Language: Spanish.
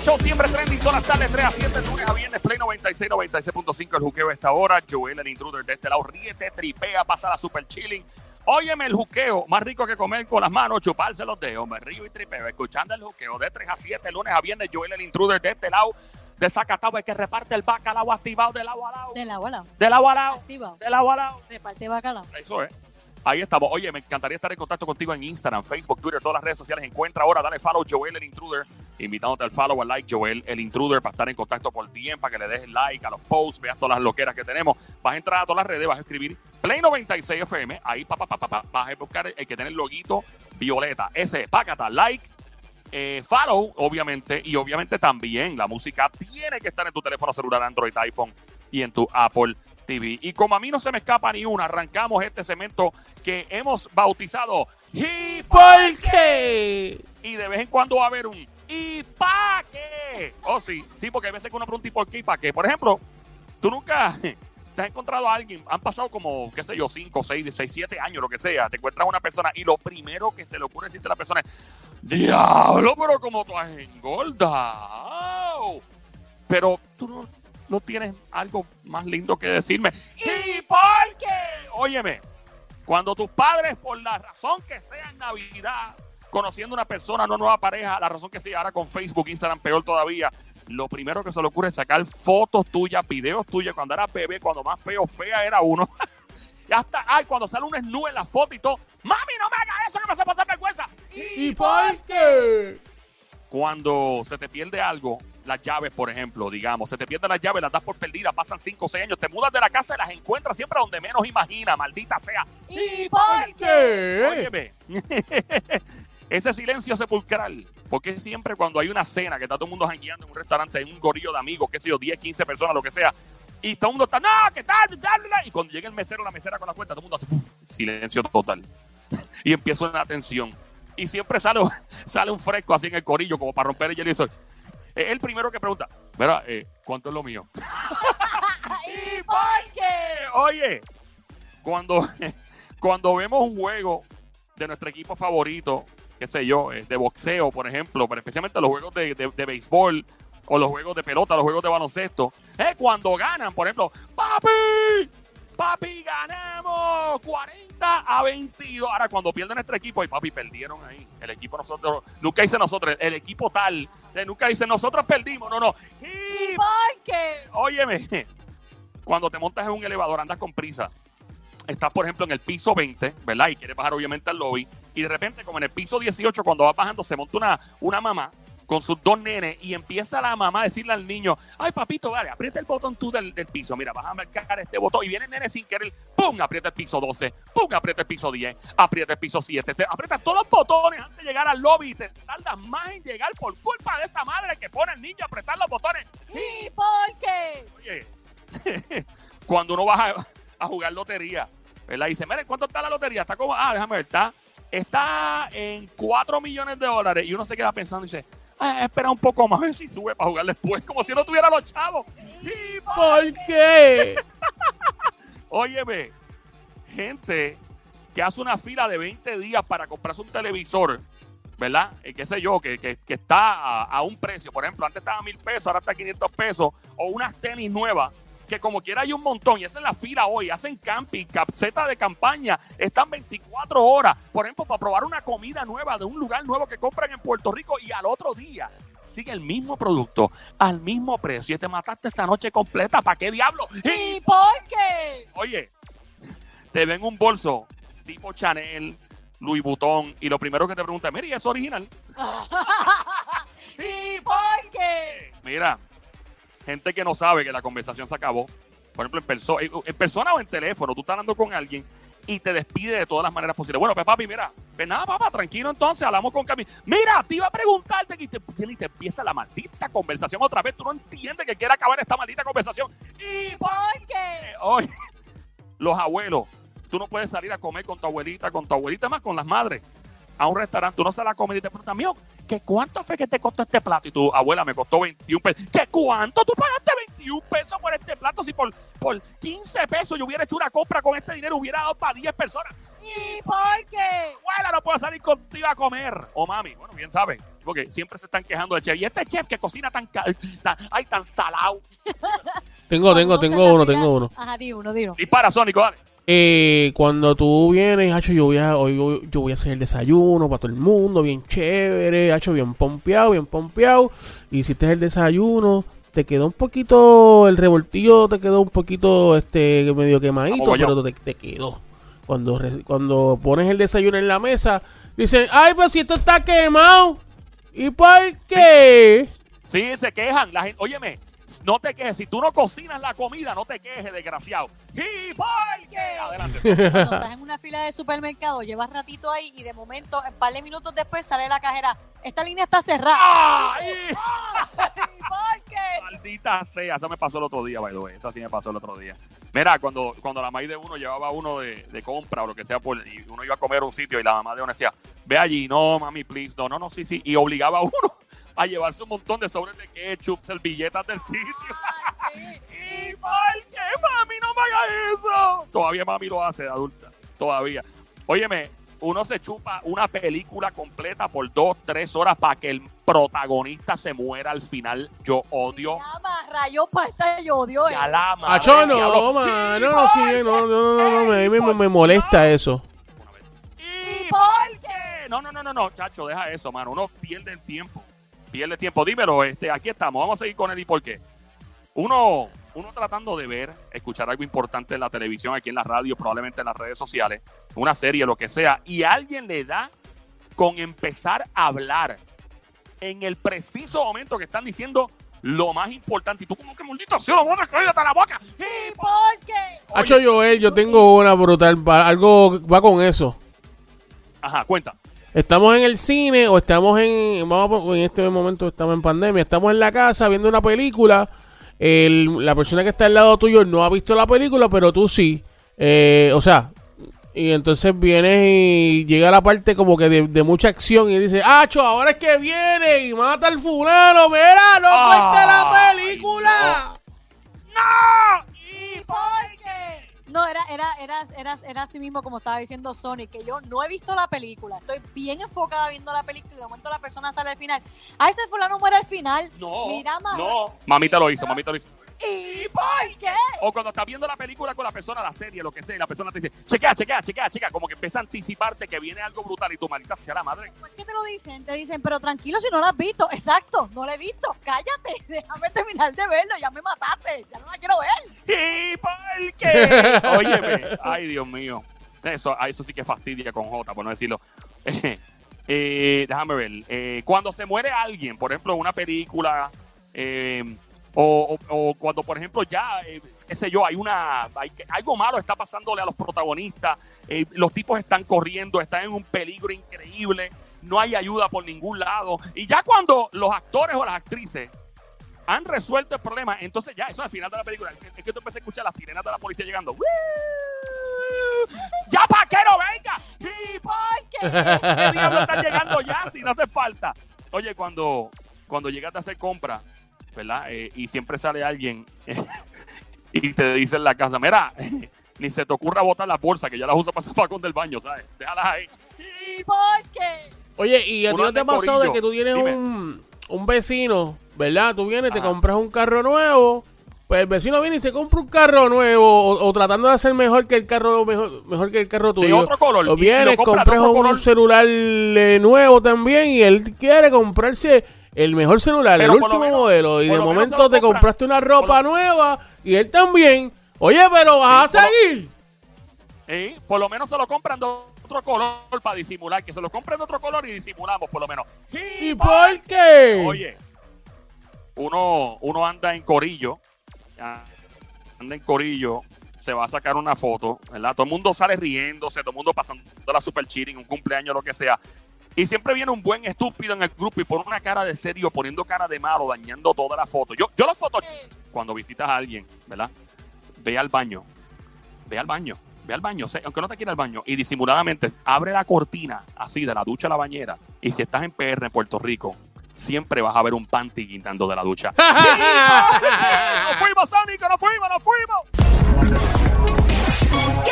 el show siempre trending todas las tardes, 3 a 7, lunes a viernes, Play 96, 96.5, el juqueo esta hora. Joel, el intruder de este lado, ríete, tripea, pasa la super chilling. Óyeme el juqueo, más rico que comer con las manos, chuparse los dedos, me río y tripeo, escuchando el juqueo de 3 a 7, lunes a viernes, Joel, el intruder de este lado, de Zacatau, el que reparte el bacalao activado del agua al lado. De la bola. Del agua al lado. Activa. Del agua al lado. Reparte bacalao. Eso es. Ahí estamos. Oye, me encantaría estar en contacto contigo en Instagram, Facebook, Twitter, todas las redes sociales. Encuentra ahora, dale follow Joel el Intruder. Invitándote al follow, al like Joel el Intruder para estar en contacto por DM, para que le des like a los posts, veas todas las loqueras que tenemos. Vas a entrar a todas las redes, vas a escribir Play 96 FM. Ahí, pa, pa, pa, pa, pa, vas a buscar el que tiene el loguito violeta. Ese, pácata, like, eh, follow, obviamente, y obviamente también la música tiene que estar en tu teléfono celular, Android, iPhone y en tu Apple Y como a mí no se me escapa ni una, arrancamos este segmento que hemos bautizado ¿Y por qué? Y de vez en cuando va a haber un ¿y pa' qué? Oh, sí, sí, porque hay veces que uno pregunta ¿y por qué? ¿y pa' qué? Por ejemplo, tú nunca te has encontrado a alguien, han pasado como, qué sé yo, 5, 6, 6, 7 años, lo que sea, te encuentras a una persona y lo primero que se le ocurre decirte a la persona es, diablo, pero como tú has engordado. Pero tú no, no tienes algo más lindo que decirme. ¿Y por qué? Óyeme, cuando tus padres, por la razón que sea en Navidad, conociendo una persona, una nueva pareja, la razón que sea, ahora con Facebook, Instagram, peor todavía, lo primero que se le ocurre es sacar fotos tuyas, videos tuyos, cuando era bebé, cuando más feo, fea era uno. y hasta, ay, cuando sale un desnudo en la foto y todo, mami, no me hagas eso que me hace pasar vergüenza. ¿Y por qué? Cuando se te pierde algo, las llaves, por ejemplo, digamos, se te pierden las llaves, las das por perdidas, pasan 5 o 6 años, te mudas de la casa y las encuentras siempre donde menos imagina, maldita sea. ¿Y ¿Por qué? Óyeme, ese silencio sepulcral, porque siempre cuando hay una cena que está todo el mundo jangueando en un restaurante, en un gorillo de amigos, qué sé yo, 10, 15 personas, lo que sea, y todo el mundo está, no, ¿qué tal? Bla, bla", Y cuando llega el mesero, la mesera con la cuenta, todo el mundo hace silencio total. y empieza una tensión. Y siempre sale, sale un fresco así en el corillo, como para romper el hielo. y eso. Es el primero que pregunta, mira, eh, ¿cuánto es lo mío? ¿Y por qué? Oye, cuando, cuando vemos un juego de nuestro equipo favorito, qué sé yo, eh, de boxeo, por ejemplo, pero especialmente los juegos de, de- de béisbol o los juegos de pelota, los juegos de baloncesto, eh, cuando ganan, por ejemplo, papi, papi, ganamos 40 a 22. Ahora, cuando pierde nuestro equipo, y papi, perdieron ahí. El equipo nosotros, nunca dice nosotros, el equipo tal, nunca dice nosotros perdimos, no, no. ¿Y por qué? Óyeme, cuando te montas en un elevador, andas con prisa. Estás, por ejemplo, en el piso 20, ¿verdad? Y quieres bajar, obviamente, al lobby. Y de repente, como en el piso 18, cuando vas bajando, se monta una, una mamá con sus dos nenes y empieza la mamá a decirle al niño, ay, papito, vale, aprieta el botón tú del, del piso. Mira, vas a marcar este botón. Y viene el nene sin querer, ¡pum! Aprieta el piso 12, ¡pum! Aprieta el piso 10, aprieta el piso 7. Te aprieta todos los botones antes de llegar al lobby y te tardas más en llegar por culpa de esa madre que pone al niño a apretar los botones. ¿Y por qué? Oye, cuando uno va a, a jugar lotería, ¿verdad? Y dice, mire, ¿cuánto está la lotería? Está como, ah, déjame ver, está, está en 4 millones de dólares. Y uno se queda pensando y dice, ah, espera un poco más a ver si sube para jugar después, como si no tuviera los chavos. ¿Y ¿Por qué? Óyeme, gente que hace una fila de 20 días para comprarse un televisor, ¿verdad? Eh, qué sé yo, que, que- que está a, a un precio. Por ejemplo, antes estaba a mil pesos, ahora está a 500 pesos. O unas tenis nuevas, que como quiera hay un montón. Y esa es la fila hoy. Hacen camping, capseta de campaña. Están 24 horas. Por ejemplo, para probar una comida nueva de un lugar nuevo que compran en Puerto Rico. Y al otro día sigue el mismo producto, al mismo precio. Y te mataste esa noche completa. ¿Para qué diablo? ¿Y por qué? Oye, te ven un bolso tipo Chanel, Louis Vuitton, y lo primero que te preguntan, mira, ¿y es original? ¿Y por qué? Mira, gente que no sabe que la conversación se acabó. Por ejemplo, en, perso- en persona o en teléfono, tú estás hablando con alguien y te despide de todas las maneras posibles. Bueno, pues papi, mira, pues nada, papá, tranquilo entonces, hablamos con Cami. Mira, te iba a preguntarte que te, y te empieza la maldita conversación otra vez. Tú no entiendes que quiere acabar esta maldita conversación. ¿Y por qué? Oye, los abuelos, tú no puedes salir a comer con tu abuelita, con tu abuelita más, con las madres, a un restaurante, tú no sales a comer y te preguntan, mío, ¿qué cuánto fue que te costó este plato? Y tu abuela me costó 21 pesos. ¿Qué cuánto? ¿Tú pagaste 21 pesos por este plato. Si por, por 15 pesos yo hubiera hecho una compra con este dinero, hubiera dado para 10 personas. ¿Y por qué? Abuela, no puedo salir contigo a comer. O mami, bueno, bien saben. Porque siempre se están quejando de chef. Y este chef que cocina tan, tan, ay, tan salado. Tengo, tengo, tengo la uno, tengo uno. Ajá, di uno, di uno. Dispara, Sónico, dale. Eh, cuando tú vienes, hacho, yo voy a, hoy yo, voy a hacer el desayuno para todo el mundo, bien chévere, hacho, bien pompeado, bien pompeado. Hiciste el desayuno, te quedó un poquito, el revoltillo te quedó un poquito, este, medio quemadito, pero te, te quedó. Cuando, cuando pones el desayuno en la mesa, dicen, ay, pero si esto está quemado. ¿Y por qué? Sí, se quejan. La gente, óyeme, no te quejes. Si tú no cocinas la comida, no te quejes, desgraciado. ¿Y por qué? Adelante. Cuando estás en una fila de supermercado, llevas ratito ahí y de momento, un par de minutos después, sale la cajera. Esta línea está cerrada. ¡Ay! ¿Y por qué? Maldita sea, eso me pasó el otro día, by the way. Eso sí me pasó el otro día. Mira, cuando, cuando la maíz de uno llevaba uno de, de compra o lo que sea, por, y uno iba a comer a un sitio y la mamá de uno decía, ve allí, no, mami, please, no, no, no, sí, sí. Y obligaba a uno a llevarse un montón de sobres de ketchup, servilletas del sitio. Ay, sí. ¿Y por qué, mami, no me hagas eso? Todavía mami lo hace de adulta, todavía. Óyeme, uno se chupa una película completa por dos, tres horas para que el protagonista se muera al final. Yo odio Llama, rayos para esta yo odio. a la madre Acho, no, diablo. mano, ¿Y no, sí, no, no, no, no, no, me, me, me molesta eso. ¿Y ¿Y por por qué? No, no, no, no, no, chacho, deja eso, mano. Uno pierde el tiempo. Pierde tiempo. Dímelo, este, aquí estamos. Vamos a seguir con el y por qué. Uno, uno tratando de ver, escuchar algo importante en la televisión, aquí en la radio, probablemente en las redes sociales, una serie, lo que sea, y alguien le da con empezar a hablar en el preciso momento que están diciendo lo más importante. Y tú como que maldito sea, vamos a cállate la boca. ¿Y por qué? Hacho Joel, yo tengo una brutal, algo va con eso. Ajá, cuenta. Estamos en el cine o estamos en, vamos a- en este momento estamos en pandemia, estamos en la casa viendo una película, el- la persona que está al lado tuyo no ha visto la película, pero tú sí, Eh, o sea, y entonces vienes y llega la parte como que de, de mucha acción y dice, Acho, ahora es que viene y mata al fulano, mira, no cuente la película. ¡No! ¿Y por? No, era, era, era, era, era así mismo como estaba diciendo Sony, que yo no he visto la película. Estoy bien enfocada viendo la película y de momento la persona sale al final. A ese fulano muere al final. No, Mira, mamá. no. Mamita lo hizo, mamita lo hizo. ¿Y por qué? O cuando estás viendo la película con la persona, la serie, lo que sea, y la persona te dice, chequea, chequea, chequea, chequea, como que empieza a anticiparte que viene algo brutal y tu maldita sea la madre. Después que te lo dicen, te dicen, pero tranquilo si no la has visto. Exacto, no la he visto. Cállate, déjame terminar de verlo. Ya me mataste, ya no la quiero ver. ¿Y por qué? Óyeme, ay Dios mío. Eso, eso sí que fastidia con J, por no decirlo. Eh, déjame ver. eh, cuando se muere alguien, por ejemplo, en una película, eh, o, cuando, por ejemplo, ya, eh, qué sé yo, hay una, hay algo malo está pasándole a los protagonistas, eh, los tipos están corriendo, están en un peligro increíble, no hay ayuda por ningún lado. Y ya cuando los actores o las actrices han resuelto el problema, entonces ya, eso al final de la película, es que tú empiezas a escuchar las sirenas de la policía llegando. ¡Ya para que no venga! ¿Y por qué? ¿Qué diablo están llegando ya si no hace falta? Oye, cuando, cuando llegas a hacer compra, ¿verdad? Eh, y siempre sale alguien y te dice en la casa, mira, ni se te ocurra botar la bolsa que ya las uso para el facón del baño, ¿sabes? Déjalas ahí. ¿Y por qué? Oye, ¿y a ti no te pasado de que tú tienes Dime. un, un vecino, ¿verdad? Tú vienes, te compras un carro nuevo, pues el vecino viene y se compra un carro nuevo, o, o tratando de hacer mejor que el carro, mejor, mejor que el carro tuyo. otro color, O vienes, de compras un color. celular eh, nuevo también y él quiere comprarse el mejor celular, Pero el último menos- modelo, y de momento te compra. compraste una ropa Por nueva y él también. Oye, pero vas Sí, a por lo- seguir. Por lo menos se lo compran de otro color para disimular, que se lo compren de otro color y disimulamos, por lo menos. ¿Y por qué? Oye, uno, uno anda en corillo, anda en corillo, se va a sacar una foto, ¿verdad? Todo el mundo sale riéndose, todo el mundo pasando la super cheating, un cumpleaños, lo que sea. Y siempre viene un buen estúpido en el grupo y pone una cara de serio, poniendo cara de malo, dañando toda la foto. Yo, yo las fotos, cuando visitas a alguien, ¿verdad? Ve al baño, ve al baño, ve al baño, aunque no te quiera al baño, y disimuladamente abre la cortina así de la ducha a la bañera. Y si estás en PR en Puerto Rico, siempre vas a ver un panty guindando de la ducha. ¡Nos fuimos, Sónico! ¡Nos fuimos! ¡Nos fuimos! ¿Qué